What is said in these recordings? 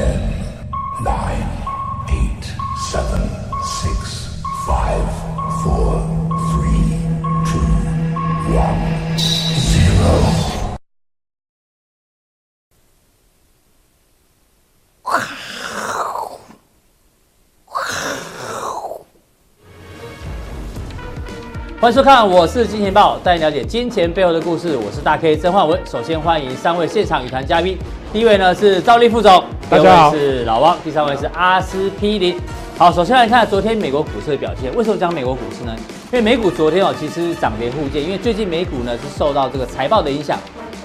Ten, nine, eight, seven, six, five, four, three, two, one, zero. 欢迎收看，我是金钱豹，带你了解金钱背后的故事。我是大 K 曾焕文。首先欢迎三位现场与谈嘉宾，第一位呢是赵立副总，第二位是老汪，第三位是阿司匹林。好，首先来看昨天美国股市的表现。为什么讲美国股市呢？因为美股昨天哦，其实涨跌互见，因为最近美股呢是受到这个财报的影响。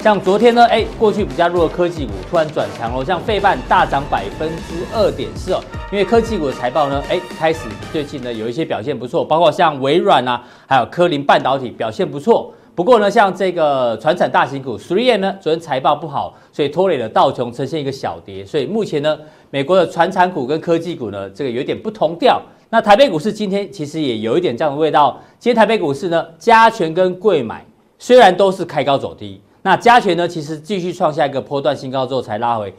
像昨天呢，哎，过去比较弱的科技股突然转强了，像费半大涨百分之二点四哦，因为科技股的财报呢，哎，开始最近呢有一些表现不错，包括像微软啊，还有科林半导体表现不错。不过呢，像这个船产大型股 Three M 呢，昨天财报不好，所以拖累了道琼呈现一个小跌。所以目前呢，美国的船产股跟科技股呢，这个有点不同调。那台北股市今天其实也有一点这样的味道。今天台北股市呢，加权跟贵买虽然都是开高走低。那加权呢，其实继续创下一个波段新高之后才拉回。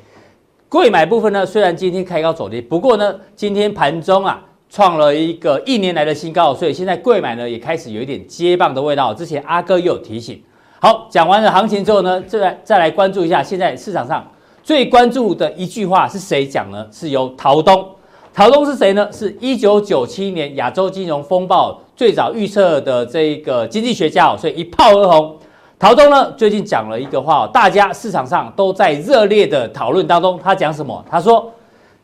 贵买部分呢，虽然今天开高走低，不过呢，今天盘中啊创了一个一年来的新高，所以现在贵买呢也开始有一点接棒的味道。之前阿哥又有提醒。好，讲完了行情之后呢，再来再来关注一下现在市场上最关注的一句话是谁讲呢？是由陶东。陶东是谁呢？是一九九七年亚洲金融风暴最早预测的这个经济学家，所以一炮而红。陶东呢，最近讲了一个话，大家市场上都在热烈的讨论当中。他讲什么？他说：“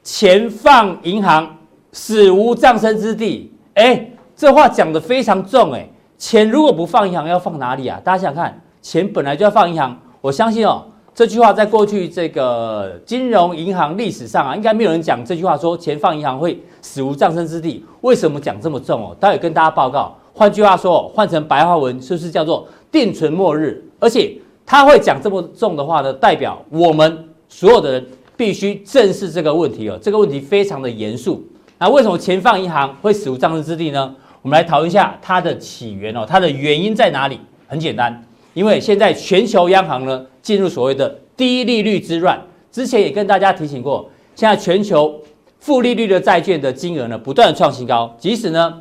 钱放银行，死无葬身之地。”哎，这话讲得非常重哎。钱如果不放银行，要放哪里啊？大家想想看，钱本来就要放银行。我相信哦，这句话在过去这个金融银行历史上啊，应该没有人讲这句话，说钱放银行会死无葬身之地。为什么讲这么重哦？待会跟大家报告。换句话说，换成白话文，就是叫做？定存末日，而且他会讲这么重的话呢，代表我们所有的人必须正视这个问题哦。这个问题非常的严肃。那为什么钱放银行会死无葬身之地呢？我们来讨论一下它的起源哦，它的原因在哪里？很简单，因为现在全球央行呢进入所谓的低利率之乱。之前也跟大家提醒过，现在全球负利率的债券的金额呢不断创新高，即使呢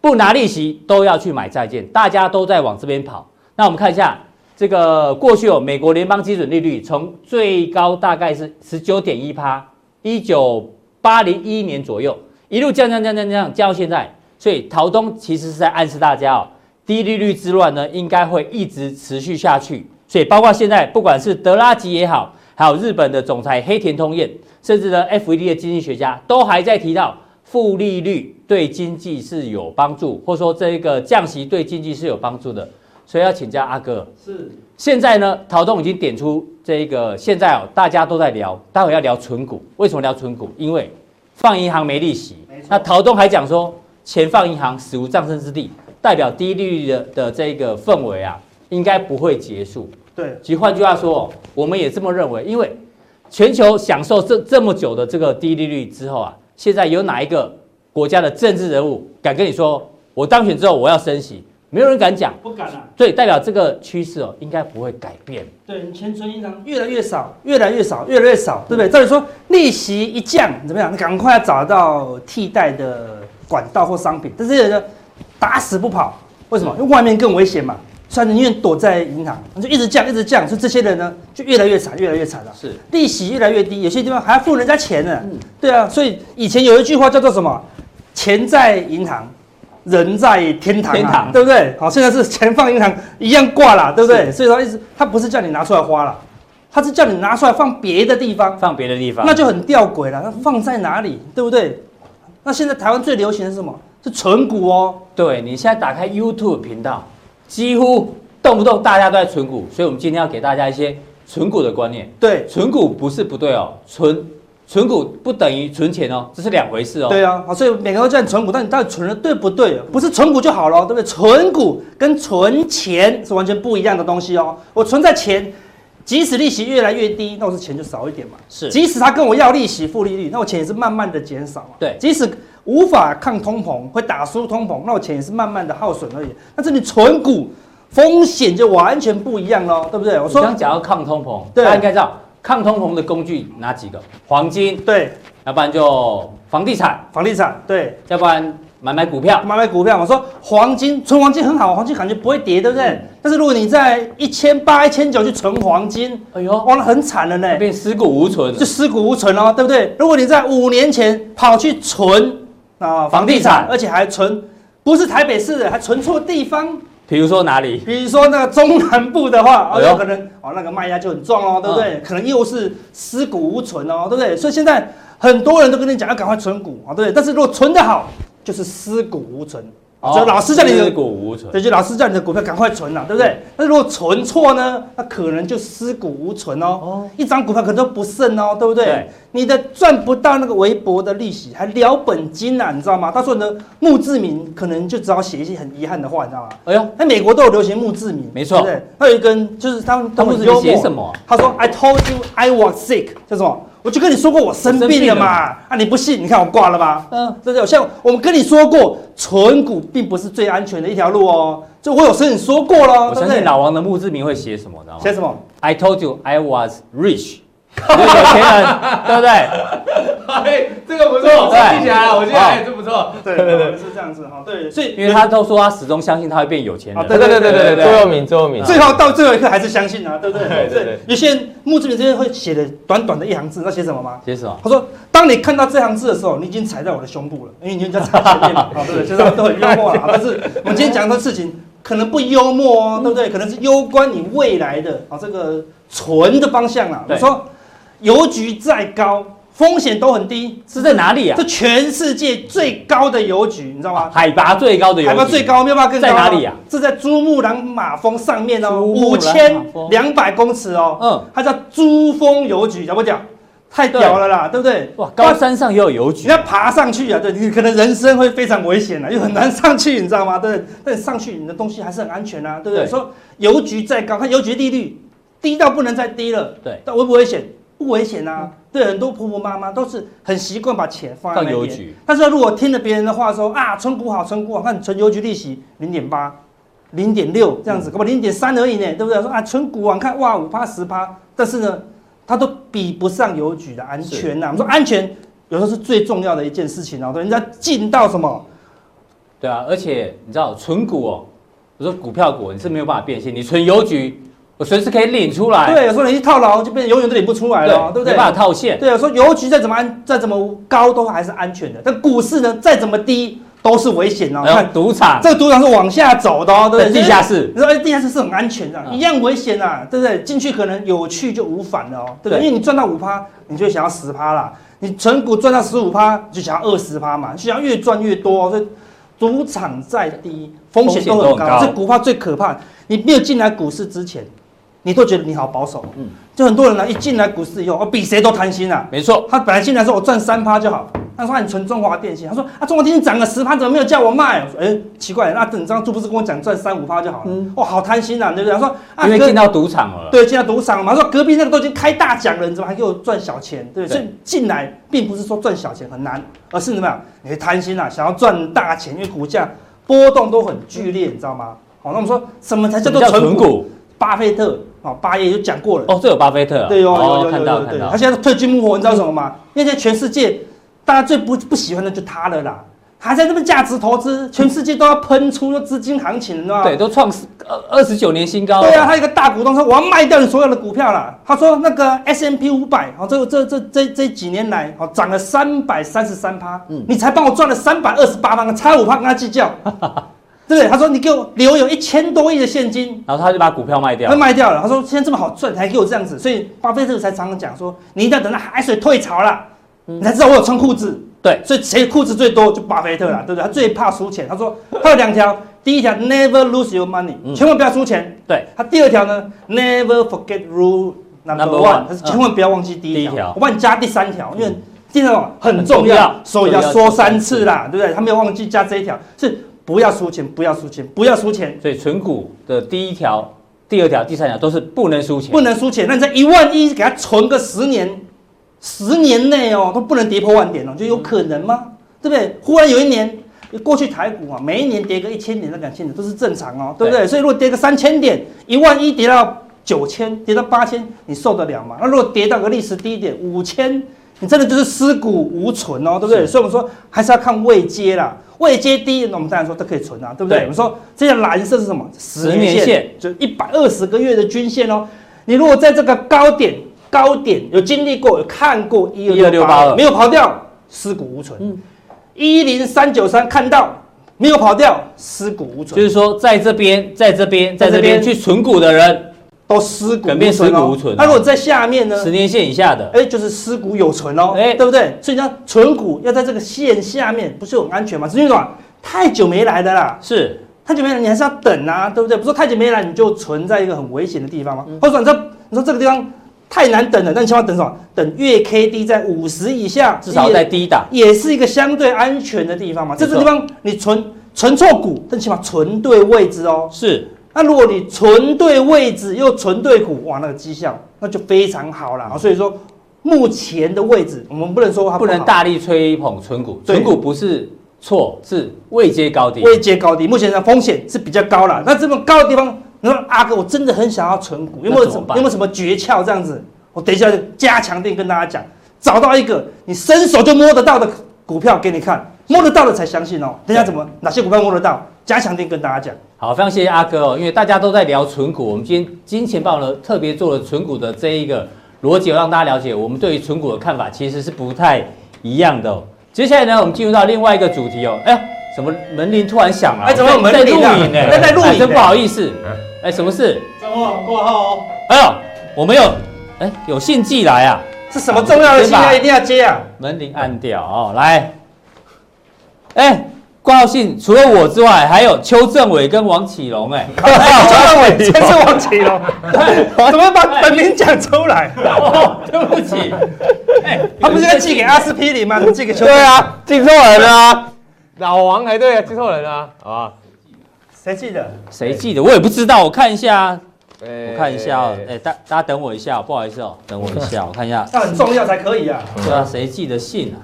不拿利息都要去买债券，大家都在往这边跑。那我们看一下这个过去哦，美国联邦基准利率从最高大概是十九点一趴，一九八零一年左右一路降降降降降降到现在，所以陶东其实是在暗示大家哦，低利率之乱呢应该会一直持续下去。所以包括现在不管是德拉吉也好，还有日本的总裁黑田通彦，甚至呢 FED 的经济学家都还在提到负利率对经济是有帮助，或者说这个降息对经济是有帮助的。所以要请教阿哥，是现在呢？陶东已经点出这一个，现在哦，大家都在聊，待会要聊存股。为什么聊存股？因为放银行没利息。那陶东还讲说，钱放银行死无葬身之地，代表低利率的的这个氛围啊，应该不会结束。对。其实换句话说，我们也这么认为，因为全球享受这这么久的这个低利率之后啊，现在有哪一个国家的政治人物敢跟你说，我当选之后我要升息？没有人敢讲，不敢啊。对，代表这个趋势哦，应该不会改变。对，你钱存银行越来越少，越来越少，越来越少，对不对？照理说，利息一降，怎么样？你赶快要找到替代的管道或商品。但是人打死不跑，为什么？因为外面更危险嘛。所以宁愿躲在银行，就一直降，一直降。所以这些人呢，就越来越惨，越来越惨了。是，利息越来越低，有些地方还要付人家钱呢。嗯，对啊。所以以前有一句话叫做什么？钱在银行。人在天堂，啊，天堂对不对？好，现在是钱放银行一样挂了，对不对？所以说意思，他不是叫你拿出来花了，他是叫你拿出来放别的地方，放别的地方，那就很吊诡了。那放在哪里，对不对？那现在台湾最流行的是什么？是存股哦。对，你现在打开 YouTube 频道，几乎动不动大家都在存股，所以我们今天要给大家一些存股的观念。对，存股不是不对哦，存。存股不等于存钱哦，这是两回事哦。对啊，所以每个人都叫你存股，但你到底存的对不对？不是存股就好了，对不对？存股跟存钱是完全不一样的东西哦。我存在钱，即使利息越来越低，那我是钱就少一点嘛。是，即使他跟我要利息、负利率，那我钱也是慢慢的减少嘛。对，即使无法抗通膨，会打输通膨，那我钱也是慢慢的耗损而已。但是你存股，风险就完全不一样喽，对不对？我说刚讲到抗通膨，大家应该知道。抗通膨的工具哪几个？黄金，对，要不然就房地产，房地产，对，要不然买买股票，买买股票。我说黄金，存黄金很好，黄金感觉不会跌，对不对？嗯、但是如果你在一千八、一千九去存黄金，哎呦，哇，那很惨了呢，变尸骨无存，就尸骨无存哦，对不对？如果你在五年前跑去存啊房地产，而且还存不是台北市的，还存错地方。比如说哪里？比如说那个中南部的话，哦，有可能哦，那个卖压就很重哦，对不对？嗯、可能又是尸骨无存哦，对不对？所以现在很多人都跟你讲要赶快存股啊，对不对？但是如果存得好，就是尸骨无存。就老师叫你的股无存，对，就老师叫你的股票赶快存了，对不对？那如果存错呢？那可能就尸骨无存哦。哦，一张股票可能都不剩哦，对不对？你的赚不到那个微薄的利息，还了本金啊，你知道吗？到时候呢，墓志铭可能就只好写一些很遗憾的话，你知道吗？哎呦，那美国都有流行墓志铭，没错。对，还有一根就是他们他们写什么？他说：“I told you I was sick。”叫什么？我就跟你说过我生病了嘛，啊，你不信？你看我挂了吧？嗯，对不对？像我们跟你说过，存股并不是最安全的一条路哦。就我有跟你说过了。我相信老王的墓志铭会写什么，知道吗？写什么？I told you I was rich。有钱人，对不对？哎，这个不错，记起来了。我记得哎，这不错。对对对，是这样子哈。对，所以因为他都说他始终相信他会变有钱人。对对对对对对，座右铭，座右铭。最后到最后一刻还是相信啊，对不对？对对。有些人墓志铭这边会写的短短的一行字，那写什么吗？写什么？他说：“当你看到这行字的时候，你已经踩在我的胸部了，因为你已经在踩前面嘛。”啊，对对，就是都很幽默啊。但是我们今天讲的事情可能不幽默哦，对不对？可能是攸关你未来的啊这个存的方向啊。我说。邮局再高，风险都很低，是在哪里啊？这全世界最高的邮局，你知道吗？海拔最高的邮局，海拔最高，没有办法更高。在哪里啊？是在珠穆朗玛峰上面哦，五千两百公尺哦。嗯，它叫珠峰邮局，晓不讲？太屌了啦，对，不对？哇，高山上也有邮局，你要爬上去啊？对，你可能人生会非常危险啊，又很难上去，你知道吗？对，但上去你的东西还是很安全啊，对不对？对说邮局再高，看邮局利率低到不能再低了，对，但危不危险？不危险啊，对，很多婆婆妈妈都是很习惯把钱放在那边。但是如果听了别人的话说啊，存股好，存股好，看存邮局利息零点八、零点六这样子，可不零点三而已呢，对不对？说啊，存股啊，看哇五趴十趴，但是呢，它都比不上邮局的安全呐。我们说安全有时候是最重要的一件事情哦，对，人家进到什么？对啊，而且你知道存股哦，我说股票股你是没有办法变现，你存邮局。我随时可以领出来。对，有时候你一套牢就变成永远都领不出来了，对，对不对？没办法套现。对啊，说邮局再怎么安，再怎么高都还是安全的。但股市呢，再怎么低都是危险哦。你看赌场，这个赌场是往下走的哦，对不对？地下室，你说哎，地下室是很安全的，一样危险啊，对不对？进去可能有去就无返了哦，对不对？因为你赚到五趴，你就想要十趴啦；你存股赚到十五趴，就想要二十趴嘛，就想要越赚越多。所以赌场再低，风险都很高。这股票最可怕，你没有进来股市之前。你都觉得你好保守，嗯，就很多人呢，一进来股市以后，我比谁都贪心啊。没错，他本来进来说我赚三趴就好，他说你存中华电信，他说啊中华电信涨了十趴，怎么没有叫我卖？我说哎、欸，奇怪，那整张就不是跟我讲赚三五趴就好了？嗯，哇，好贪心啊，对不对？他说啊，因为进到赌场了，对，进到赌场嘛。他说隔壁那个都已经开大奖了，你怎么还给我赚小钱？对不对？所以进来并不是说赚小钱很难，而是怎么样？你会贪心啊，想要赚大钱，因为股价波动都很剧烈，你知道吗？好，那我们说什么才叫做存股？巴菲特。哦，巴爷就讲过了。哦，这有巴菲特、啊。对哦，有有有有，看到看到。他现在退居幕后，你知道什么吗？因为现在全世界大家最不不喜欢的就他了啦。还在这边价值投资，全世界都要喷出资金行情，你知道吗？对，都创二二十九年新高。对啊，他一个大股东说我要卖掉你所有的股票了。他说那个 S M P 五百，哦，这这这这这几年来，哦，涨了三百三十三趴。嗯，你才帮我赚了三百二十八趴，差五趴跟他计较。对不对？他说：“你给我留有一千多亿的现金。”然后他就把股票卖掉。他卖掉了。他说：“现在这么好赚，还给我这样子。”所以巴菲特才常常讲说：“你一定要等到海水退潮了，你才知道我有穿裤子。”对，所以谁裤子最多就巴菲特了，对不对？他最怕输钱。他说他有两条：第一条，Never lose your money，千万不要输钱。对。他第二条呢，Never forget rule number one，他是千万不要忘记第一条。我帮你加第三条，因为第三条很重要，所以要说三次啦，对不对？他没有忘记加这一条，是。不要输钱，不要输钱，不要输钱。所以存股的第一条、第二条、第三条都是不能输钱，不能输钱。那你在一万一给它存个十年，十年内哦都不能跌破万点哦，就有可能吗？对不对？忽然有一年，过去台股啊，每一年跌个一千点到两千点都是正常哦，对不对？对，所以如果跌个三千点，一万一跌到九千，跌到八千，你受得了吗？那如果跌到个历史低点五千，你真的就是尸骨无存哦，对不对？所以我们说还是要看位阶啦，位阶低，那我们当然说都可以存啊，对不对？对我们说这条蓝色是什么？十年线，就一百二十个月的均线哦。你如果在这个高点，高点有经历过，有看过一二六八二，没有跑掉，尸骨无存。嗯，一零三九三看到。没有跑掉，尸骨无存。就是说，在这边，在这边，在这边去存股的人，都尸骨变尸骨无存。那如果在下面呢？十年线以下的，哎，就是尸骨有存哦，哎，对不对？所以呢，存股要在这个线下面，不是很安全吗？是因为什么？太久没来的啦，是太久没来，你还是要等啊，对不对？不是说太久没来，你就存在一个很危险的地方吗？或者说，你说，你说这个地方。太难等了，那你千万等什么？等月 K D 在五十以下，至少在低档，也是一个相对安全的地方嘛。这个地方你存存错股，但起码存对位置哦。是。那如果你存对位置又存对股，哇，那个绩效那就非常好了。所以说，目前的位置我们不能说它不，不能大力吹捧存股，存股不是错，是位阶高低。位阶高低，目前的风险是比较高了。那这么高的地方。你说阿哥，我真的很想要存股，有没有什么有没有什么诀窍？这样子，我等一下就加强点跟大家讲，找到一个你伸手就摸得到的股票给你看，摸得到的才相信哦。等下怎么哪些股票摸得到？加强点跟大家讲。好，非常谢谢阿哥哦，因为大家都在聊存股，我们今天金钱豹呢特别做了存股的这一个逻辑，让大家了解我们对于存股的看法其实是不太一样的哦。接下来呢，我们进入到另外一个主题哦。哎呀，什么门铃突然响了？哎，怎么有门铃在录影呢？在在录影，真不好意思。哎，什么事？张望挂号哦。哎呦，我没有。哎，有信寄来啊？是什么重要的信啊？一定要接啊！门铃按掉哦。来，哎，挂号信除了我之外，还有邱政委跟王启龙。哎，邱政委，这是王启龙。怎么把本名讲出来？哦，对不起。哎，他不是要寄给阿司匹林吗？寄给邱？对啊，寄错人了啊。老王还对啊，寄错人啊，好吧。谁寄的？谁寄的？我也不知道，我看一下。我看一下哦。哎，大大家等我一下，不好意思哦，等我一下，我看一下。那很重要才可以啊。对啊，谁寄的信啊？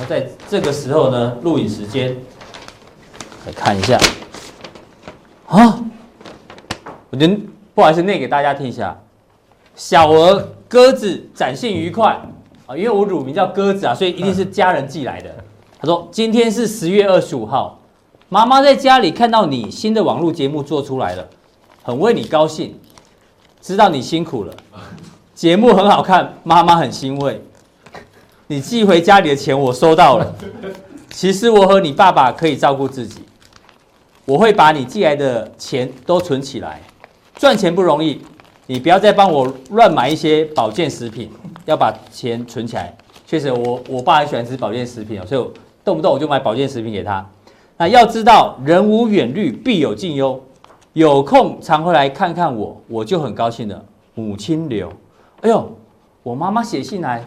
我在这个时候呢，录影时间，来看一下。啊，我觉得不好意思，念给大家听一下。小儿鸽子展信愉快啊，因为我乳名叫鸽子啊，所以一定是家人寄来的。他说今天是十月二十五号。妈妈在家里看到你新的网络节目做出来了，很为你高兴，知道你辛苦了，节目很好看，妈妈很欣慰。你寄回家里的钱我收到了，其实我和你爸爸可以照顾自己，我会把你寄来的钱都存起来。赚钱不容易，你不要再帮我乱买一些保健食品，要把钱存起来。确实我，我爸很喜欢吃保健食品哦，所以我动不动我就买保健食品给他。那要知道，人无远虑，必有近忧。有空常回来看看我，我就很高兴了。母亲留，哎呦，我妈妈写信来，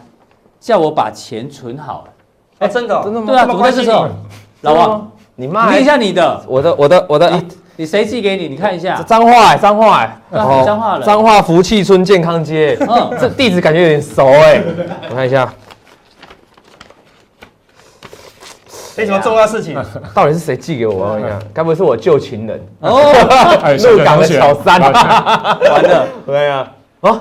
叫我把钱存好了。哎，真的，真的吗？对啊，怎么在这时候？老王，你妈，念一下你的，我的，我的，我的，你你谁寄给你？你看一下。彰化，彰化，彰化了。彰化福气村健康街。嗯，这地址感觉有点熟哎。我看一下。没什么重要事情，到底是谁寄给我？我看，该不会是我旧情人哦？鹿港的小三，完了，对啊，啊，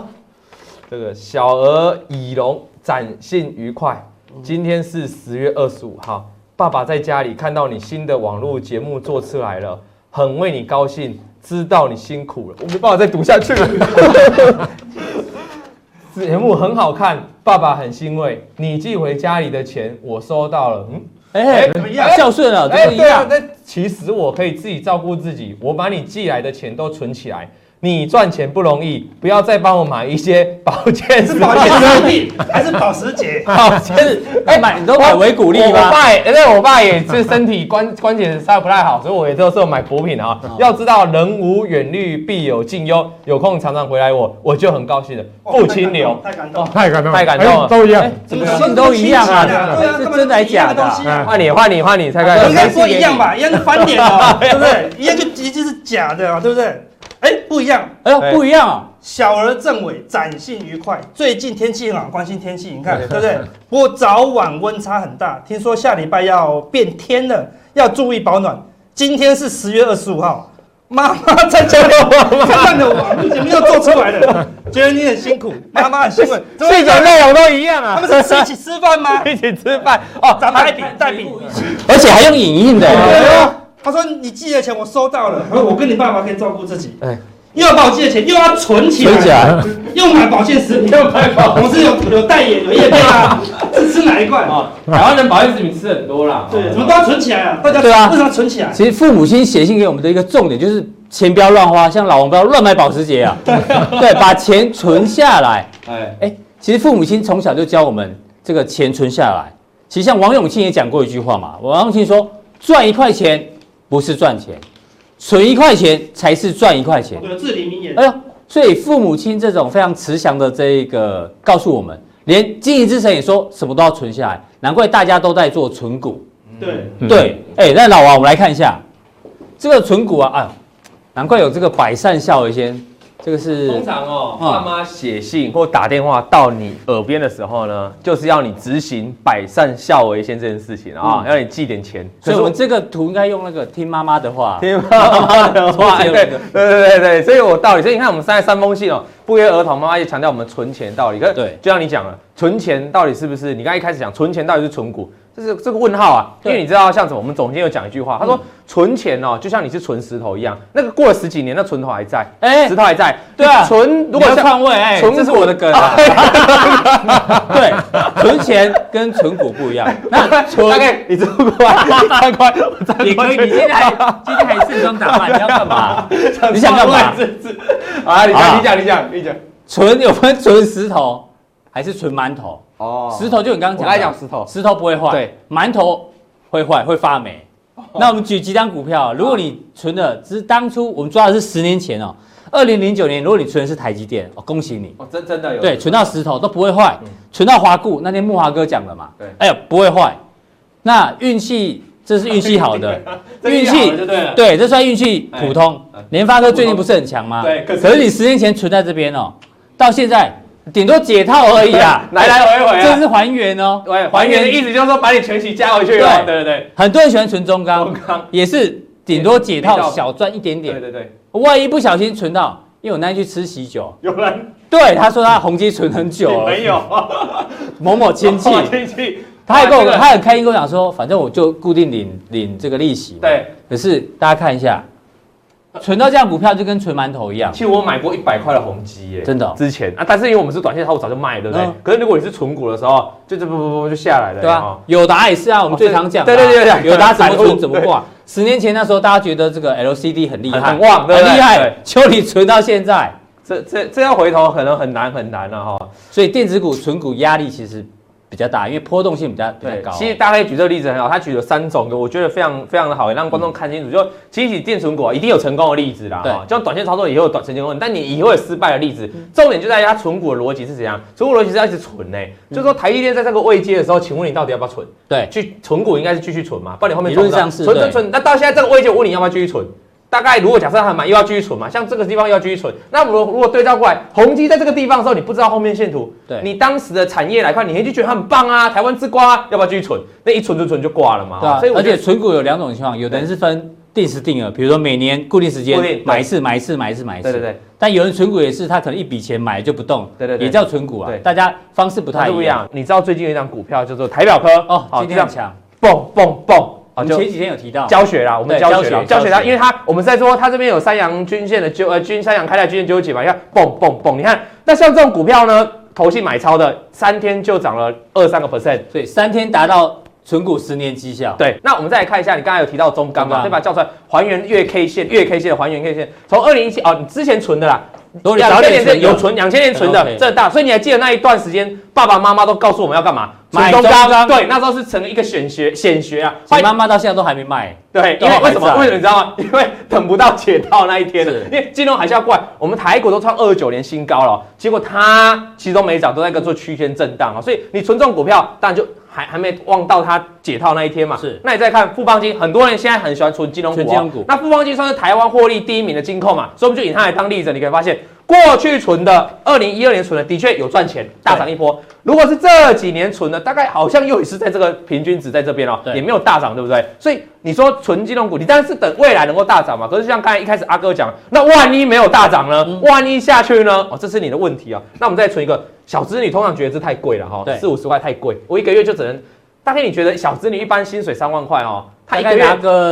这个小儿乙龙展信愉快。今天是十月二十五号，爸爸在家里看到你新的网络节目做出来了，很为你高兴，知道你辛苦了，我没办法再读下去了。节目很好看，爸爸很欣慰。你寄回家里的钱我收到了，嗯。哎，怎么样？孝顺了，哎，对啊，那其实我可以自己照顾自己，我把你寄来的钱都存起来。你赚钱不容易，不要再帮我买一些保健，是保健食品还是保时捷？保健，哎，买你都买维骨力吗？我爸，因为我爸也是身体关关节稍微不太好，所以我也都是买补品啊。要知道，人无远虑，必有近忧。有空常常回来我，我就很高兴了。父亲流，太感动，太感动，太感动了，都一样，怎么信都一样啊？是真的还是假的？换你，换你，换你，猜看。应该说一样吧，一样是翻脸啊，对不对？一样就直接是假的啊，对不对？哎，不一样，哎呦，不一样啊！小儿政委展信愉快。最近天气很好，关心天气，你看对不对？不过早晚温差很大，听说下礼拜要变天了，要注意保暖。今天是十月二十五号，妈妈在家里看着我，你没有做出来了，觉得你很辛苦，妈妈很辛苦，睡觉内容都一样啊。他们是 一起吃饭吗？一起吃饭哦，咱带饼带饼，而且还用影印的。他说你寄的钱我收到了，我跟你爸爸可以照顾自己。哎。又要把我借的钱又要存起来，存起来，又买保健食品，又买保，我是有有代言有业配啊，是吃哪一罐啊？台湾人保健食品吃很多啦，对，怎么都要存起来啊，大家对啊，为什么存起来？其实父母亲写信给我们的一个重点就是钱不要乱花，像老王不要乱买保时捷啊，对，把钱存下来。哎哎，其实父母亲从小就教我们这个钱存下来。其实像王永庆也讲过一句话嘛，王永庆说赚一块钱不是赚钱。存一块钱才是赚一块钱。对至理名言。哎呦，所以父母亲这种非常慈祥的这个告诉我们，连经营之神也说什么都要存下来，难怪大家都在做存股。对对，哎，那老王，我们来看一下这个存股啊，哎，难怪有这个百善孝为先。这个是通常哦，爸妈写信或打电话到你耳边的时候呢，就是要你执行百善孝为先这件事情啊，要你寄点钱。所以我们这个图应该用那个听妈妈的话，听妈妈的话。对对对对对，所以我道理。所以你看，我们三三封信哦，不约而同，妈妈也强调我们存钱道理。可是对，就像你讲了，存钱到底是不是？你刚才一开始讲存钱到底是存股？这是这个问号啊，因为你知道像什么？我们总监有讲一句话，他说存钱哦，就像你是存石头一样，那个过了十几年，那存头还在，哎，石头还在。对啊，存如果要换位，哎，这是我的梗啊。对，存钱跟存股不一样。那存，你这么快，太快，你可以。你今天还今天还盛装打扮，你要干嘛？你想干嘛？啊，你讲，你讲，你讲，你讲。存有分存石头还是存馒头？哦，石头就你刚刚讲，我来讲石头，石头不会坏，对，馒头会坏，会发霉。那我们举几张股票，如果你存的只是当初我们抓的是十年前哦，二零零九年，如果你存的是台积电，哦，恭喜你，哦，真真的有，对，存到石头都不会坏，存到华固，那天木华哥讲了嘛，对，哎呀，不会坏。那运气，这是运气好的，运气对，这算运气普通。联发科最近不是很强吗？对，可是你十年前存在这边哦，到现在。顶多解套而已啊，来来回回，这是还原哦。对，还原的意思就是说把你全息加回去。对。对对对，很多人喜欢存中钢，中钢。也是顶多解套小赚一点点。对对对，万一不小心存到，因为我那天去吃喜酒，有人。对他说他宏碁存很久了，没有。某某亲戚，亲戚，他还跟我，他很开心跟我讲说，反正我就固定领领这个利息。对，可是大家看一下。存到这样股票就跟存馒头一样。其实我买过一百块的宏基耶，真的。之前啊，但是因为我们是短线，我早就卖了，对不对？可是如果你是存股的时候，就这不不不就下来了。对啊，友达也是啊，我们最常讲。对对对对，友达怎么存怎么挂。十年前那时候大家觉得这个 LCD 很厉害，很旺，很厉害。就你存到现在，这这这要回头可能很难很难了哈。所以电子股存股压力其实。比较大，因为波动性比较比较高。其实大家可以举这个例子很好，他举了三种，我觉得非常非常的好，也让观众看清楚。就其实电存股一定有成功的例子啦，对，就像短线操作以后有短成功，但你以后有失败的例子。重点就在于它存股的逻辑是怎样？存股逻辑是要一直存呢，就是说台积电在这个位阶的时候，请问你到底要不要存？对，去存股应该是继续存嘛，不然你后面理论上是存存存。那到现在这个位阶，我问你要不要继续存？大概如果假设还买，又要继续存嘛，像这个地方又要继续存，那如果如果对照过来，宏基在这个地方的时候，你不知道后面线图，对，你当时的产业来看，你就觉得它很棒啊，台湾之光，要不要继续存？那一存就存就挂了嘛，对啊。所以而且存股有两种情况，有的人是分定时定额，比如说每年固定时间买一次，买一次，买一次，买一次。对对对。但有人存股也是，他可能一笔钱买就不动，对对对，也叫存股啊。对，大家方式不太一样。你知道最近有一张股票叫做台表科哦，今天很强，蹦蹦蹦。啊，就前几天有提到教学啦，我们教学教学啦，因为它我们在说它这边有三阳均线的纠呃均三阳开泰均线纠结嘛，你看蹦蹦蹦，你看那像这种股票呢，投信买超的三天就涨了二三个 percent，所以三天达到存股十年绩效。对，那我们再来看一下，你刚才有提到中钢嘛，对吧？叫出来还原月 K 线，月 K 线的还原 K 线，从二零一七哦，你之前存的啦。两千年是有存，两千年存的这大，所以你还记得那一段时间，爸爸妈妈都告诉我们要干嘛？买中钢。对，那时候是成了一个显学显学啊。所以妈妈到现在都还没卖。对，因为为什么？为什么你知道吗？因为等不到解套那一天了。因为金融海啸过来，我们台股都创二九年新高了，结果它其实都没涨，都在个做区间震荡啊。所以你存这种股票，当然就。还还没望到它解套那一天嘛？是。那你再看富邦金，很多人现在很喜欢存金融股。金融股。那富邦金算是台湾获利第一名的金控嘛？所以我们就以它来当例子，你可以发现过去存的，二零一二年存的，的确有赚钱，大涨一波。如果是这几年存的，大概好像又也是在这个平均值在这边哦，也没有大涨，对不对？所以你说存金融股，你当然是等未来能够大涨嘛。可是像刚才一开始阿哥讲，那万一没有大涨呢？万一下去呢？哦，这是你的问题啊。那我们再存一个小资女，通常觉得这太贵了哈，四五十块太贵，我一个月就只能。大概你觉得小资女一般薪水三万块哦，他一个月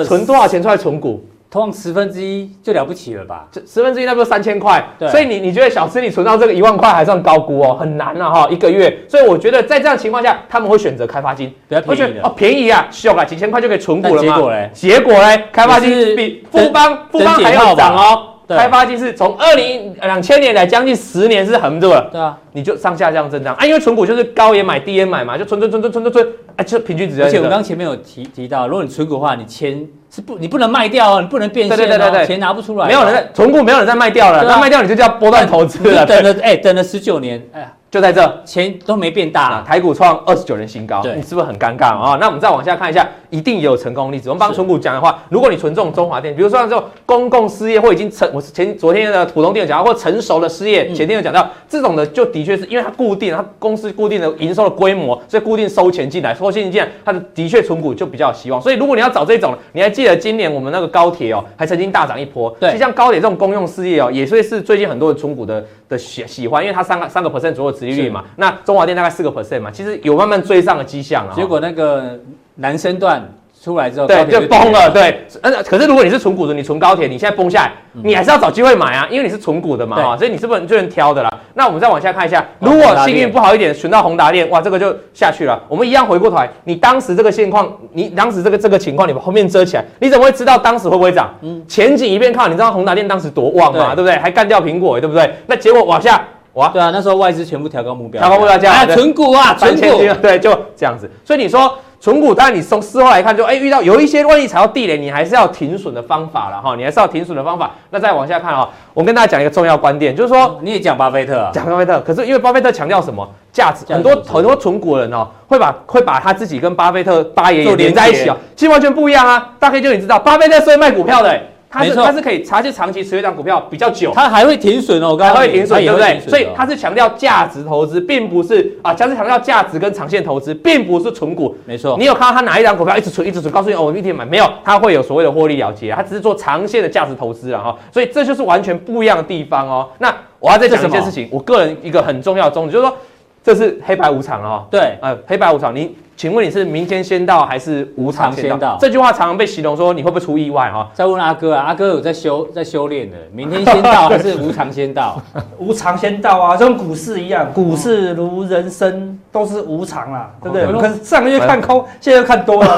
存多少钱出来存股？通常十分之一就了不起了吧？十分之一那不是三千块？对，所以你你觉得小资你存到这个一万块还算高估哦？很难了哈，一个月。所以我觉得在这样情况下，他们会选择开发金，比较便宜哦，便宜啊，秀啊，几千块就可以存股了吗？结果嘞？结果嘞？开发金比富邦富邦还要涨哦。开发金是从二零两千年来将近十年是横着的，对啊，你就上下这样增长啊，因为存股就是高也买低也买嘛，就存存存存存存存，哎，就平均值。而且我们刚前面有提提到，如果你存股的话，你钱是不你不能卖掉哦，你不能变现，对对对对，钱拿不出来，没有人在从不，没有人在卖掉了，那卖掉你就叫波段投资了，等了哎，等了十九年，哎呀。就在这，钱都没变大，台股创二十九年新高，你是不是很尴尬啊？那我们再往下看一下，一定也有成功例子。我们帮存股讲的话，如果你存这种中华电，比如说像这种公共事业或已经成，我前昨天的普通电有讲到，或成熟的事业，前天有讲到这种的，就的确是因为它固定，它公司固定的营收的规模，所以固定收钱进来，收现金进来，它的的确存股就比较有希望。所以如果你要找这种，你还记得今年我们那个高铁哦，还曾经大涨一波。对，就像高铁这种公用事业哦，也是是最近很多人存股的的喜喜欢，因为它三个三个 percent 左右的殖利率嘛，那。中华电大概四个 percent 嘛，其实有慢慢追上的迹象啊。结果那个男生段出来之后，对，就崩了。对，可是如果你是纯股的，你纯高铁，你现在崩下来，你还是要找机会买啊，因为你是纯股的嘛，啊，所以你是不能就能挑的啦。那我们再往下看一下，如果幸运不好一点，选到宏达电，哇，这个就下去了。我们一样回过头来，你当时这个现况，你当时这个这个情况，你把后面遮起来，你怎么会知道当时会不会涨？嗯，前景一片看，你知道宏达电当时多旺嘛，对不对？还干掉苹果，对不对？那结果往下。哇，对啊，那时候外资全部调高目标，调高目标价，啊，存股啊，存股，对，就这样子。所以你说存股，当然你从事后来看就，就哎遇到有一些万一踩到地雷，你还是要停损的方法了哈，你还是要停损的方法。那再往下看啊，我跟大家讲一个重要观点，就是说你也讲巴菲特，啊，讲巴菲特，可是因为巴菲特强调什么价值，很多很多存股人哦，会把会把他自己跟巴菲特八爷爷连在一起哦，其实完全不一样啊。大概就你知道，巴菲特是会卖股票的。它是它是可以长期长期持有一档股票比较久，它还会停损哦，我刚会停损，对不对？所以它是强调价值投资，并不是啊，它是强调价值跟长线投资，并不是存股。没错，你有看到它哪一档股票一直存一直存，告诉你哦，我一天买没有？它会有所谓的获利了结，它只是做长线的价值投资了哈。所以这就是完全不一样的地方哦。那我要再讲一件事情，我个人一个很重要的宗旨就是说，这是黑白无常哦。对，呃，黑白无常，你。请问你是明天先到还是无常先到？先到这句话常常被形容说你会不会出意外哈？再问阿哥啊，阿哥有在修在修炼的，明天先到还是无常先到？无常先到啊，就跟股市一样，股市如人生都是无常啦，对不对？可是上个月看空，现在又看多了，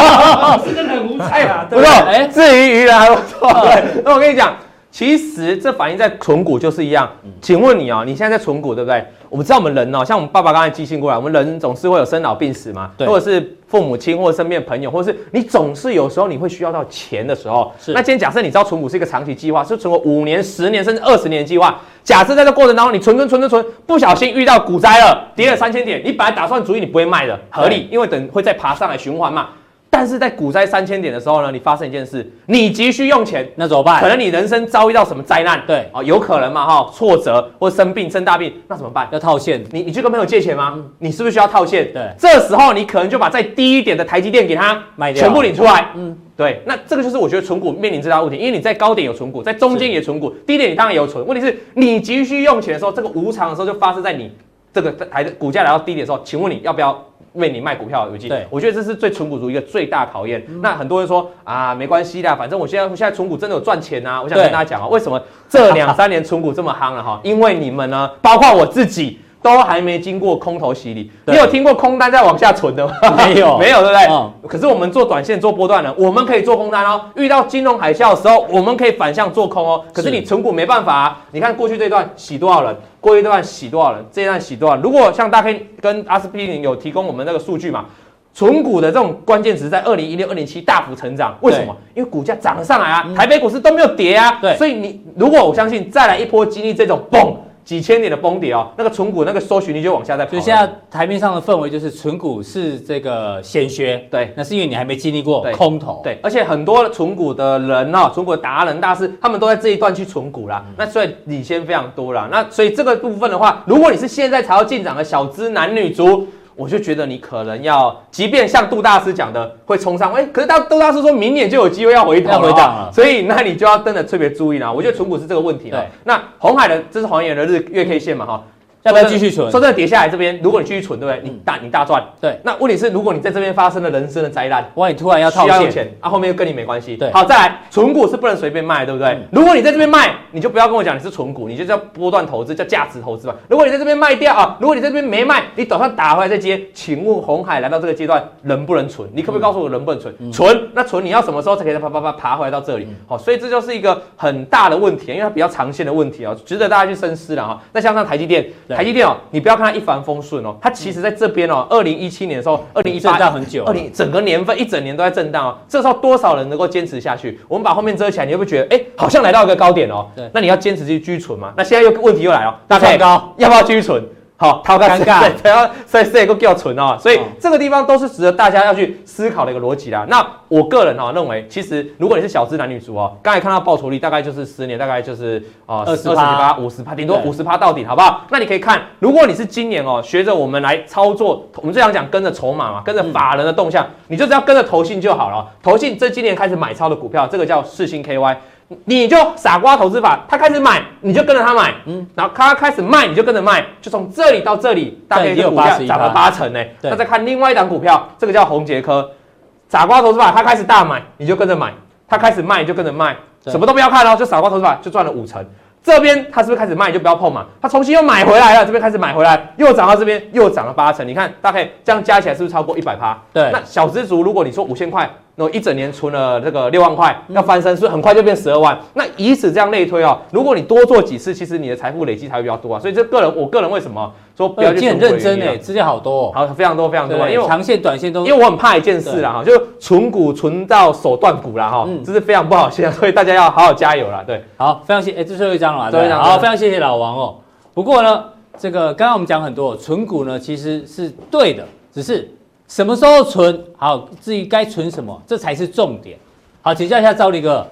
是真的很无常啊。不错，哎，至于鱼还不错。对，那我跟你讲。其实这反映在存股就是一样。请问你哦，你现在在存股对不对？我们知道我们人哦，像我们爸爸刚才寄信过来，我们人总是会有生老病死嘛，对，或者是父母亲或者身边的朋友，或者是你总是有时候你会需要到钱的时候。是。那今天假设你知道存股是一个长期计划，是存个五年、十年甚至二十年的计划。假设在这过程当中，你存存存存存，不小心遇到股灾了，跌了三千点，你本来打算主意你不会卖的，合理，因为等会再爬上来循环嘛。但是在股灾三千点的时候呢，你发生一件事，你急需用钱，那怎么办？可能你人生遭遇到什么灾难？对啊，有可能嘛哈，挫折或生病生大病，那怎么办？要套现。你你去跟朋友借钱吗？嗯、你是不是需要套现？对，这时候你可能就把再低一点的台积电给他卖掉，全部领出来。嗯，对，那这个就是我觉得存股面临最大问题，因为你在高点有存股，在中间也存股，低点你当然也有存。问题是你急需用钱的时候，这个无常的时候就发生在你这个台的股价来到低点的时候，请问你要不要？为你卖股票有机，对，我觉得这是对存股族一个最大考验。嗯、那很多人说啊，没关系的，反正我现在我现在存股真的有赚钱啊。我想跟大家讲啊，为什么这两三年存股这么夯了哈？因为你们呢，包括我自己。都还没经过空头洗礼，你有听过空单在往下存的吗？没有，没有，对不对？嗯。可是我们做短线、做波段的，我们可以做空单哦。遇到金融海啸的时候，我们可以反向做空哦。可是你存股没办法啊。你看过去这段洗多少人，过去这段洗多少人，这一段洗多少人？如果像大 K 跟阿司匹林有提供我们那个数据嘛，存股的这种关键词在二零一六、二零七大幅成长，为什么？因为股价涨了上来啊，台北股市都没有跌啊。对。所以你如果我相信再来一波经历这种嘣。几千年的崩底哦，那个存股那个搜寻率就往下再跑。所以现在台面上的氛围就是存股是这个显学，对，那是因为你还没经历过空头，对，而且很多存股的人哦，存股的达人大师，他们都在这一段去存股啦，嗯、那所以领先非常多啦。那所以这个部分的话，如果你是现在才要进场的小资男女族。我就觉得你可能要，即便像杜大师讲的会冲上，哎，可是大杜大师说明年就有机会要回档，要回档了，所以那你就要真的特别注意啦。我觉得存股是这个问题了。那红海的这是黄岩的日月 K 线嘛，哈。要不要继续存？说真的，跌下来这边，如果你继续存，对不对？你大你大赚。对。那问题是，如果你在这边发生了人生的灾难，万一突然要套现，钱，啊，后面又跟你没关系。对。好，再来，存股是不能随便卖，对不对？如果你在这边卖，你就不要跟我讲你是存股，你就叫波段投资，叫价值投资吧。如果你在这边卖掉啊，如果你在这边没卖，你早上打回来再接，请问红海来到这个阶段能不能存？你可不可以告诉我能不能存？存，那存你要什么时候才可以啪啪啪爬回来到这里？好，所以这就是一个很大的问题，因为它比较长线的问题啊，值得大家去深思了哈。那像上台积电，台积电哦，你不要。看它一帆风顺哦，它其实在这边哦，二零一七年的时候，二零一八震荡很久，二零整个年份一整年都在震荡哦。这时候多少人能够坚持下去？我们把后面遮起来，你会不会觉得哎，好像来到一个高点哦？对，那你要坚持去继续存嘛？那现在又问题又来了，大概高，要不要继续存？好，好尴尬，对，还要再再一个叫存哦，所以这个地方都是值得大家要去思考的一个逻辑啦。那我个人哈认为，其实如果你是小资男女族哦，刚才看到报酬率大概就是十年大概就是啊二十二十趴五十趴，顶多五十趴到顶，好不好？那你可以看，如果你是今年哦，学着我们来操作，我们这样讲跟着筹码嘛，跟着法人的动向，你就只要跟着投信就好了。投信这今年开始买超的股票，这个叫世芯 KY。你就傻瓜投资法，他开始买，你就跟着他买，嗯，然后他开始卖，你就跟着卖，就从这里到这里，大概有股价涨了八成呢。那再看另外一档股票，这个叫红杰科，傻瓜投资法，他开始大买，你就跟着买，他开始卖，你就跟着卖，什么都不要看哦，就傻瓜投资法就赚了五成。这边他是不是开始卖，你就不要碰嘛，他重新又买回来了，这边开始买回来，又涨到这边，又涨了八成。你看，大概这样加起来是不是超过一百趴？对，那小资族，如果你说五千块。那一整年存了这个六万块，要翻身，所以很快就变十二万。那以此这样类推啊，如果你多做几次，其实你的财富累积才会比较多啊。所以这个人，我个人为什么说不要去？很认真诶，资料好多，好非常多非常多。因为长线、短线都，因为我很怕一件事啦哈，就存股存到手断股啦哈，这是非常不好现象，所以大家要好好加油啦。对，好，非常谢，哎，这最后一张了，对，好，非常谢谢老王哦。不过呢，这个刚刚我们讲很多存股呢，其实是对的，只是。什么时候存好？至于该存什么，这才是重点。好，请教一下赵力哥，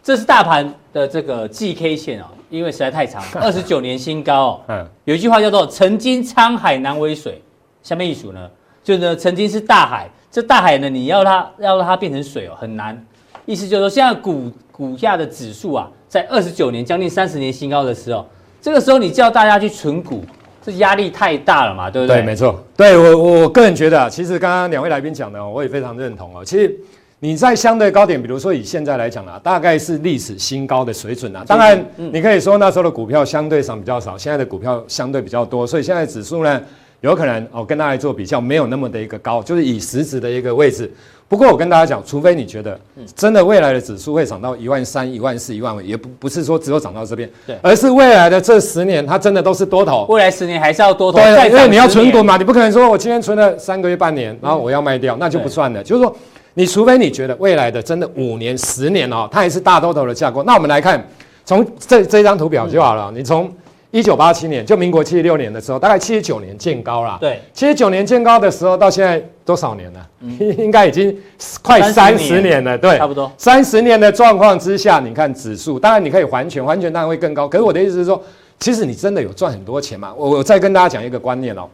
这是大盘的这个 G K 线哦，因为实在太长，二十九年新高哦。嗯，有一句话叫做“曾经沧海难为水”，下面一组呢，就呢曾经是大海，这大海呢，你要它要让它变成水哦，很难。意思就是说，现在股股价的指数啊，在二十九年将近三十年新高的时候，这个时候你叫大家去存股。这压力太大了嘛，对不对？对，没错。对我，我个人觉得啊，其实刚刚两位来宾讲的，我也非常认同哦。其实你在相对高点，比如说以现在来讲啊，大概是历史新高的水准啊。当然，你可以说那时候的股票相对上比较少，现在的股票相对比较多，所以现在指数呢，有可能哦跟大家做比较，没有那么的一个高，就是以实质的一个位置。不过我跟大家讲，除非你觉得真的未来的指数会涨到一万三、一万四、一万五，也不不是说只有涨到这边，对，而是未来的这十年它真的都是多头。未来十年还是要多头，对，因为你要存股嘛，你不可能说我今天存了三个月、半年，然后我要卖掉，那就不算了。就是说，你除非你觉得未来的真的五年、十年哦，它也是大多头的架构。那我们来看，从这这张图表就好了，你从。一九八七年，就民国七十六年的时候，大概七十九年见高啦。对，七十九年见高的时候，到现在多少年了？嗯、应该已经快三十年了。对，差不多三十年的状况之下，你看指数，当然你可以还权，还权当然会更高。可是我的意思是说，其实你真的有赚很多钱嘛？我我再跟大家讲一个观念哦，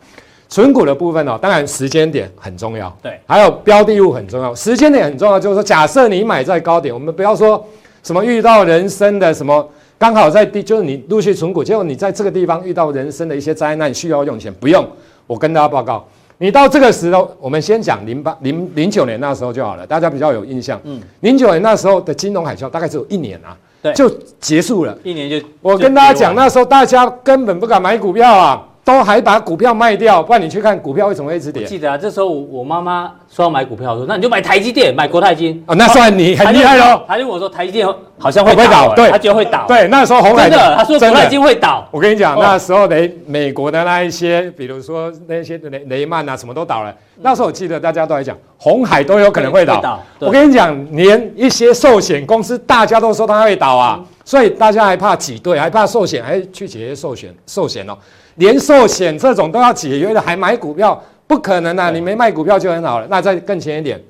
存股的部分哦，当然时间点很重要。对，还有标的物很重要。时间点很重要，就是说，假设你买在高点，我们不要说什么遇到人生的什么。刚好在第，就是你陆续存股，结果你在这个地方遇到人生的一些灾难，需要用钱，不用。我跟大家报告，你到这个时候，我们先讲零八零零九年那时候就好了，大家比较有印象。嗯，零九年那时候的金融海啸大概只有一年啊，对，就结束了。一年就，我跟大家讲，那时候大家根本不敢买股票啊。都还把股票卖掉，不然你去看股票为什么会一直跌？我记得啊，这时候我妈妈说要买股票，说那你就买台积电，买国泰金。哦，那算你很厉害喽。他就跟我说台积电好像会倒，对，他觉得会倒。对，那时候红海真的，他说国泰金会倒。我跟你讲，那时候雷美国的那一些，比如说那些雷雷曼啊，什么都倒了。那时候我记得大家都在讲，红海都有可能会倒。我跟你讲，连一些寿险公司大家都说它会倒啊。所以大家还怕挤兑，还怕寿险，还去解约寿险，寿险哦，连寿险这种都要解约的，还买股票，不可能啊！你没卖股票就很好了。那再更前一点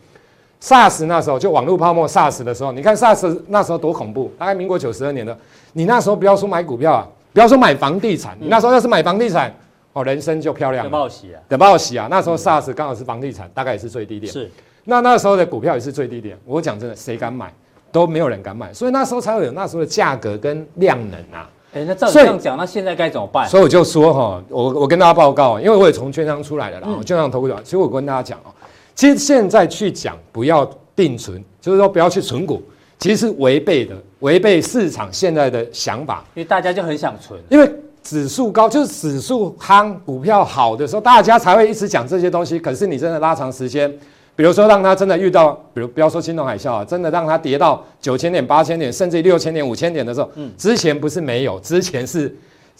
，SARS 那时候就网络泡沫 SARS 的时候，你看 SARS 那时候多恐怖，大概民国九十二年的，你那时候不要说买股票啊，不要说买房地产，你那时候要是买房地产，哦，人生就漂亮了。得报喜啊，得报喜啊！那时候 SARS 刚好是房地产，大概也是最低点。是，那那时候的股票也是最低点。我讲真的，谁敢买？都没有人敢买，所以那时候才会有那时候的价格跟量能啊。哎、欸，那照你这样讲，那现在该怎么办？所以我就说哈，我我跟大家报告，因为我也从券商出来的啦，券商投顾的，所以我跟大家讲哦，其实现在去讲不要定存，就是说不要去存股，其实是违背的，违背市场现在的想法。因为大家就很想存，因为指数高，就是指数夯，股票好的时候，大家才会一直讲这些东西。可是你真的拉长时间。比如说，让它真的遇到，比如不要说金融海啸啊，真的让它跌到九千点、八千点，甚至六千点、五千点的时候，嗯，之前不是没有，之前是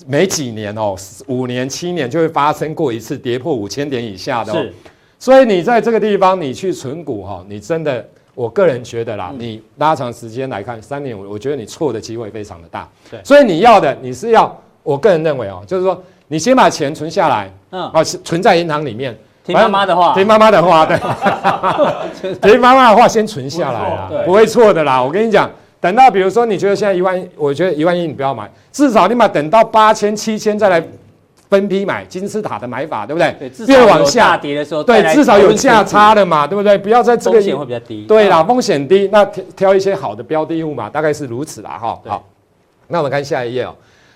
每几年哦，五年、七年就会发生过一次跌破五千点以下的。是，所以你在这个地方你去存股哈，你真的，我个人觉得啦，你拉长时间来看，三年我我觉得你错的机会非常的大。对，所以你要的你是要，我个人认为哦，就是说你先把钱存下来，嗯，啊，存在银行里面。听妈妈的话，听妈妈的话，对，听妈妈的话先存下来啊，不会错的啦。我跟你讲，等到比如说你觉得现在一万，我觉得一万一你不要买，至少你把等到八千、七千再来分批买金字塔的买法，对不对？越往下跌的时候，对，至少有价差的嘛，对不对？不要在这个风险会比较低，对啦，风险低，那挑挑一些好的标的物嘛，大概是如此啦，哈。好，那我们看下一页哦。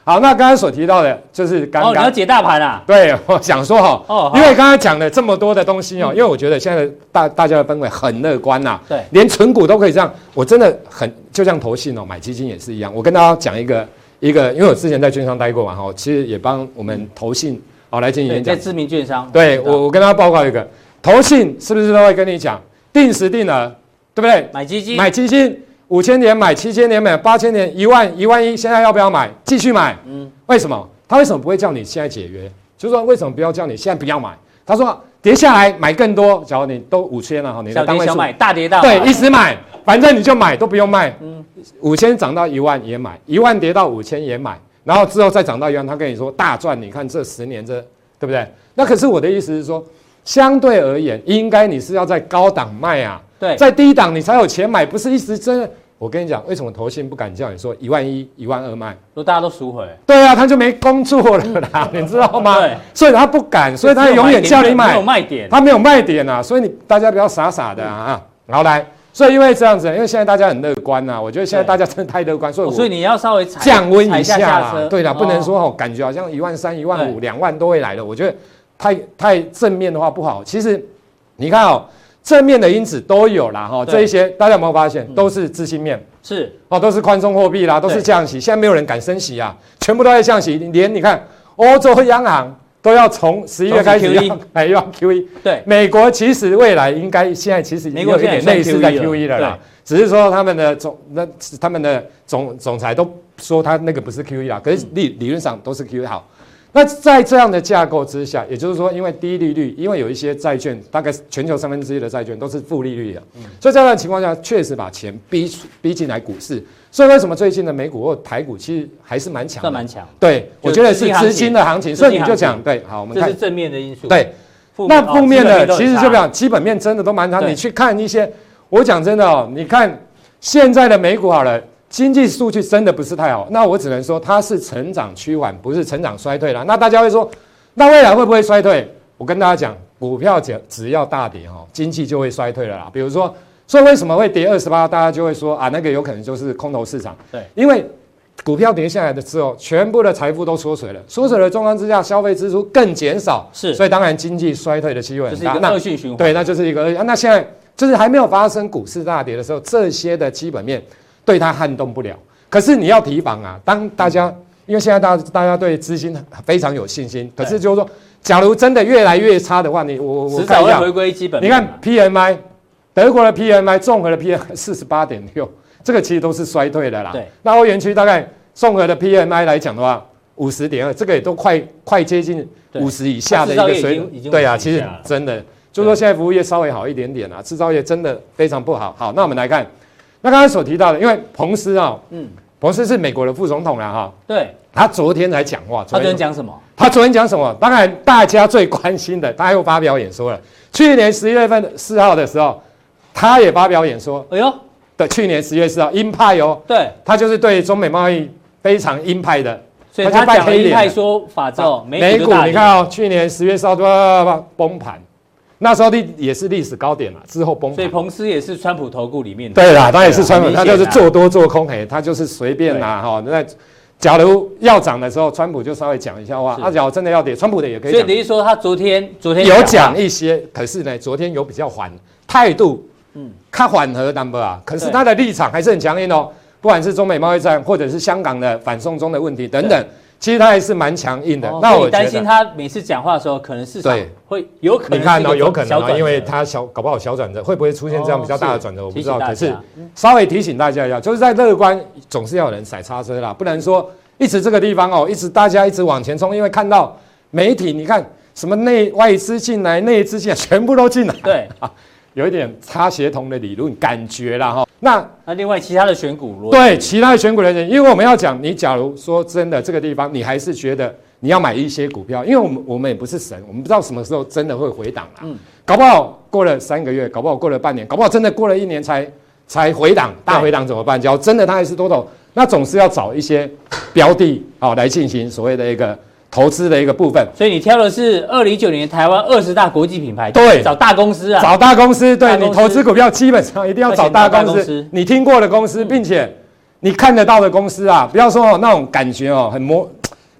好，那刚刚所提到的，就是刚刚、哦、你要解大盘啊？对，我想说哈，哦，因为刚刚讲了这么多的东西哦，嗯、因为我觉得现在大大家的氛围很乐观呐，对，连存股都可以这样，我真的很就像投信哦，买基金也是一样。我跟大家讲一个一个，因为我之前在券商待过嘛，哈，其实也帮我们投信哦来进行演讲，在知名券商，对我我跟大家报告一个，投信是不是都会跟你讲定时定额，对不对？买基金，买基金。五千年买，七千年买，八千年一万一万一，现在要不要买？继续买。嗯，为什么？他为什么不会叫你现在解约？就是说，为什么不要叫你现在不要买？他说跌下来买更多。假如你都五千了哈，你的单位数买大跌大对，一直买，反正你就买，都不用卖。嗯，五千涨到一万也买，一万跌到五千也买，然后之后再涨到一万，他跟你说大赚。你看这十年这对不对？那可是我的意思是说，相对而言，应该你是要在高档卖啊。对，在低档你才有钱买，不是一直真的。我跟你讲，为什么投信不敢叫你说一万一、一万二卖？说大家都赎回。对啊，他就没工作了啦，你知道吗？对，所以他不敢，所以他永远叫你买。没有卖点，他没有卖点啊，所以你大家不要傻傻的啊。然后来，所以因为这样子，因为现在大家很乐观呐，我觉得现在大家真的太乐观，所以所以你要稍微降温一下啦。对啦，不能说哦，感觉好像一万三、一万五、两万都会来了。我觉得太太正面的话不好。其实你看哦。正面的因子都有啦，哈，这一些大家有没有发现，都是资金面，是。哦，都是宽松货币啦，都是降息。现在没有人敢升息啊，全部都在降息。连你看欧洲央行都要从十一月开始要 哎要 QE，对，美国其实未来应该现在其实有一点类似在 QE 了。啦，只是说他们的总那他们的总总裁都说他那个不是 QE 啦，可是理理论上都是 QE 好。那在这样的架构之下，也就是说，因为低利率，因为有一些债券，大概全球三分之一的债券都是负利率的，嗯、所以在这样的情况下，确实把钱逼逼进来股市。所以为什么最近的美股或台股其实还是蛮强蛮强。对，我觉得是资金的行情。所以你就讲，对，好，我们看这是正面的因素。对，那负面的其实就讲基本面真的都蛮差。你去看一些，我讲真的哦，你看现在的美股好了。经济数据真的不是太好，那我只能说它是成长趋缓，不是成长衰退了。那大家会说，那未来会不会衰退？我跟大家讲，股票只只要大跌哈，经济就会衰退了啦。比如说，所以为什么会跌二十八？大家就会说啊，那个有可能就是空头市场。对，因为股票跌下来的时候，全部的财富都缩水了，缩水的状况之下，消费支出更减少，是，所以当然经济衰退的机会很大。恶性循环。对，那就是一个恶。那现在就是还没有发生股市大跌的时候，这些的基本面。对它撼动不了，可是你要提防啊！当大家因为现在大家大家对资金非常有信心，可是就是说，假如真的越来越差的话，你我我看一下，回归基本。你看 PMI，德国的 PMI 综合的 PMI 四十八点六，这个其实都是衰退的啦。对。那欧元区大概综合的 PMI 来讲的话，五十点二，这个也都快快接近五十以下的一个水准。对啊，其实真的就是说现在服务业稍微好一点点啊，制造业真的非常不好。好，那我们来看。那刚才所提到的，因为彭斯啊，嗯，彭斯是美国的副总统了哈。对，他昨天才讲话。他昨天讲什么？他昨天讲什么？当然，大家最关心的，他又发表演说了。去年十一月份四号的时候，他也发表演说。哎呦，的，去年十月四号，鹰派哦。对，他就是对中美贸易非常鹰派的。所以他讲了鹰派说法之后，美股你看哦，去年十月四号都要崩盘。那时候的也是历史高点了，之后崩盘。所以彭斯也是川普投顾里面的。对啦，他也是川普，他就是做多做空，嘿，他就是随便拿哈。那假如要涨的时候，川普就稍微讲一下话；他假如真的要跌，川普的也可以。所以等于说他昨天昨天有讲一些，可是呢，昨天有比较缓态度，嗯，他缓和 number 啊。可是他的立场还是很强硬哦，不管是中美贸易战，或者是香港的反送中的问题等等。其实他还是蛮强硬的，那我担心他每次讲话的时候，可能市场会有可能。你看哦，有可能啊，因为他小搞不好小转折，会不会出现这样比较大的转折，我不知道。可是稍微提醒大家一下，就是在乐观总是要有人踩刹车啦，不能说一直这个地方哦，一直大家一直往前冲，因为看到媒体，你看什么内外资进来，内资进来，全部都进来，对啊。有一点差协同的理论感觉了哈，那那另外其他的选股，对其他的选股的人，因为我们要讲，你假如说真的这个地方，你还是觉得你要买一些股票，因为我们我们也不是神，我们不知道什么时候真的会回档啦，嗯，搞不好过了三个月，搞不好过了半年，搞不好真的过了一年才才回档，大回档怎么办？假如真的它还是多头，那总是要找一些标的啊来进行所谓的一个。投资的一个部分，所以你挑的是二零一九年台湾二十大国际品牌，对，找大公司啊，找大公司，对，你投资股票基本上一定要找大公司，你听过的公司，并且你看得到的公司啊，不要说哦那种感觉哦很模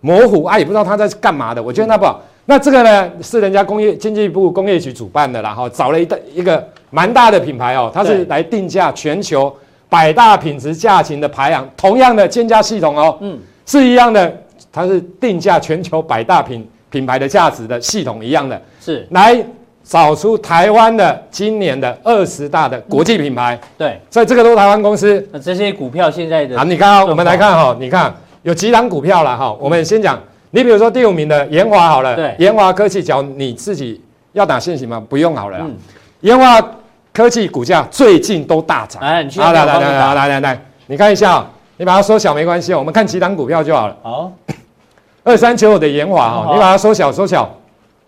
模糊啊，也不知道他在干嘛的，我觉得那不好。那这个呢是人家工业经济部工业局主办的啦，哈，找了一个一个蛮大的品牌哦，它是来定价全球百大品质价钱的排行，同样的建价系统哦，嗯，是一样的。它是定价全球百大品品牌的价值的系统一样的，是来找出台湾的今年的二十大的国际品牌。嗯、对，所以这个都是台湾公司。那这些股票现在的啊，你看啊，我们来看哈，你看有几档股票了哈。我们先讲，你比如说第五名的研华好了，对，研华科技，讲你自己要打现行吗？不用好了。嗯，研华科技股价最近都大涨。来，你去来来来来来来来，你看一下，你把它缩小没关系，我们看几档股票就好了。好。二三九五的研华哈，你把它缩小缩小，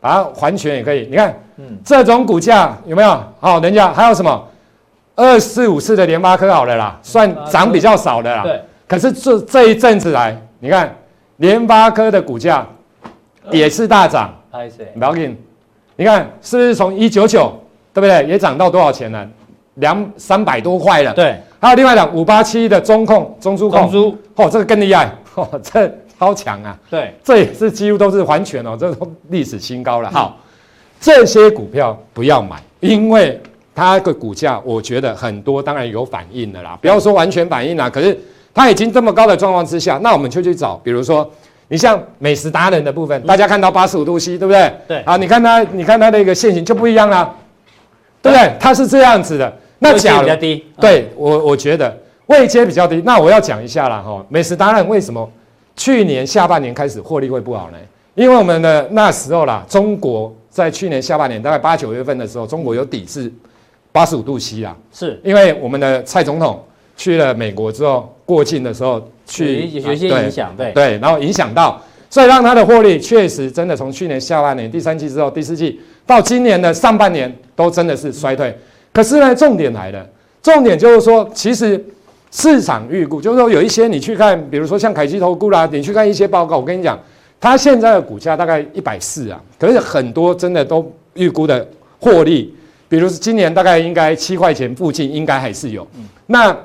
把它还全也可以。你看，嗯，这种股价有没有？好，人家还有什么？二四五四的联发科好了啦，算涨比较少的啦。对。可是这这一阵子来，你看联发科的股价也是大涨。不要紧，你看是不是从一九九，对不对？也涨到多少钱了？两三百多块了。对。还有另外两五八七的中控中珠控。哦，这个更厉害。哦，这。超强啊！对，这也是几乎都是完全哦，这都历史新高了。好，这些股票不要买，因为它的股价，我觉得很多当然有反应的啦。不要说完全反应啦，可是它已经这么高的状况之下，那我们就去找，比如说你像美食达人的部分，大家看到八十五度 C，对不对？对。啊，你看它，你看它的一个线型就不一样啦，对不对？它是这样子的。那假如比较低，对我我觉得位阶比较低。那我要讲一下啦，哈，美食达人为什么？去年下半年开始获利会不好呢？因为我们的那时候啦，中国在去年下半年大概八九月份的时候，中国有抵制八十五度 C 啦，是因为我们的蔡总统去了美国之后，过境的时候去有些影响，对对，然后影响到，所以让他的获利确实真的从去年下半年第三季之后第四季到今年的上半年都真的是衰退。可是呢，重点来了，重点就是说，其实。市场预估就是说，有一些你去看，比如说像凯基投顾啦，你去看一些报告，我跟你讲，它现在的股价大概一百四啊，可是很多真的都预估的获利，比如今年大概应该七块钱附近，应该还是有。那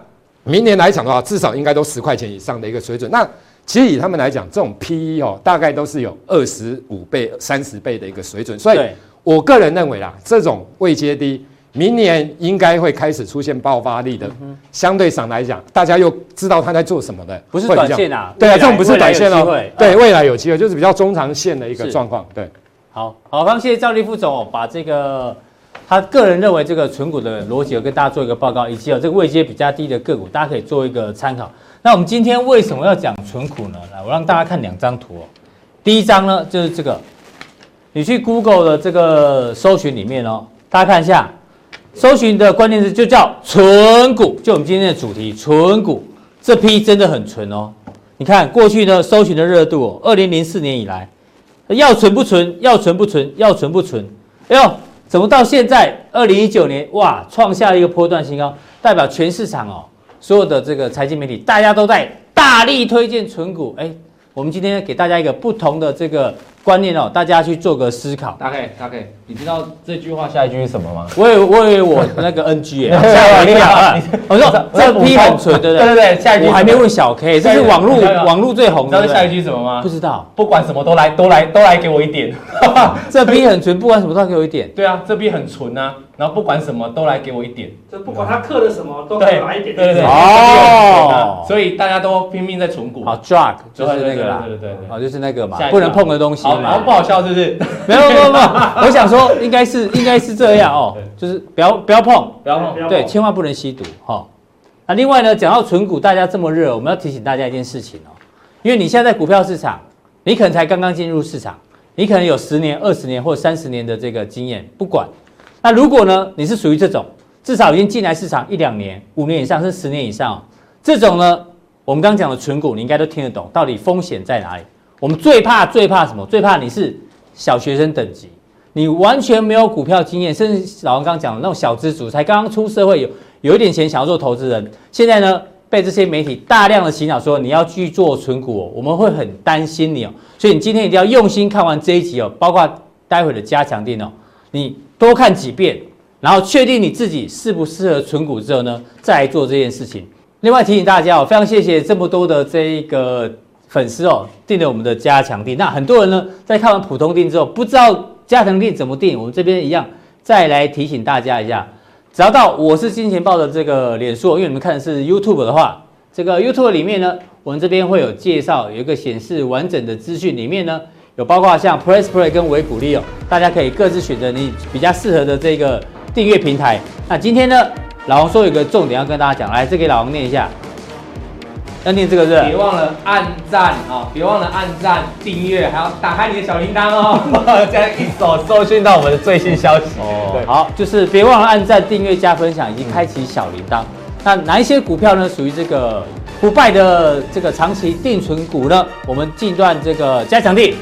明年来讲的话，至少应该都十块钱以上的一个水准。那其实以他们来讲，这种 PE 哦，大概都是有二十五倍、三十倍的一个水准。所以我个人认为啦，这种未接低。明年应该会开始出现爆发力的，相对上来讲，大家又知道他在做什么的，不是短线啊，对啊，这种不是短线哦，对，未来有机会，就是比较中长线的一个状况，对。好好，非常谢谢赵立副总把这个他个人认为这个存股的逻辑跟大家做一个报告，以及有这个位阶比较低的个股，大家可以做一个参考。那我们今天为什么要讲存股呢？来，我让大家看两张图哦。第一张呢就是这个，你去 Google 的这个搜寻里面哦，大家看一下。搜寻的关键词就叫存股，就我们今天的主题存股。这批真的很纯哦。你看过去呢，搜寻的热度哦，二零零四年以来，要纯不纯？要纯不纯？要纯不纯？哎呦，怎么到现在二零一九年哇，创下了一个波段新高，代表全市场哦，所有的这个财经媒体大家都在大力推荐纯股。哎，我们今天给大家一个不同的这个。观念哦，大家去做个思考。大 K，大 K，你知道这句话下一句是什么吗？我以为我以为我那个 NG 哎，吓我一跳。我说这批很纯，对不对？对对对，下一句我还没问小 K，这是网络网络最红的。你知道下一句什么吗？不知道，不管什么都来都来都来给我一点。这批很纯，不管什么都给我一点。对啊，这批很纯啊。然后不管什么都来给我一点，这不管他刻的什么都来一点，对对对，哦，所以大家都拼命在存股。好，drug 就是那个啦，对对对，好，就是那个嘛，不能碰的东西嘛。好，不好笑是不是？没有没有没有，我想说应该是应该是这样哦，就是不要不要碰，不要碰，对，千万不能吸毒哈。那另外呢，讲到存股，大家这么热，我们要提醒大家一件事情哦，因为你现在在股票市场，你可能才刚刚进入市场，你可能有十年、二十年或三十年的这个经验，不管。那如果呢，你是属于这种至少已经进来市场一两年、五年以上，甚至十年以上，这种呢，我们刚刚讲的存股，你应该都听得懂，到底风险在哪里？我们最怕最怕什么？最怕你是小学生等级，你完全没有股票经验，甚至老王刚刚讲的那种小资族，才刚刚出社会有有一点钱，想要做投资人，现在呢被这些媒体大量的洗脑说你要去做存股，我们会很担心你哦，所以你今天一定要用心看完这一集哦，包括待会的加强电哦，你。多看几遍，然后确定你自己适不适合存股之后呢，再来做这件事情。另外提醒大家哦，非常谢谢这么多的这一个粉丝哦，订了我们的加强订。那很多人呢，在看完普通订之后，不知道加强订怎么订，我们这边一样再来提醒大家一下。只要到我是金钱豹的这个脸书，因为你们看的是 YouTube 的话，这个 YouTube 里面呢，我们这边会有介绍，有一个显示完整的资讯，里面呢。有包括像 Press Play 跟维股利哦，大家可以各自选择你比较适合的这个订阅平台。那今天呢，老王说有个重点要跟大家讲，来，这给老王念一下。要念这个是，别忘了按赞啊！别忘了按赞、订阅，还要打开你的小铃铛哦，这样一手收讯到我们的最新消息哦。对，好，就是别忘了按赞、订阅、加分享，以及开启小铃铛。那哪一些股票呢？属于这个不败的这个长期定存股呢？我们近段这个加强錠。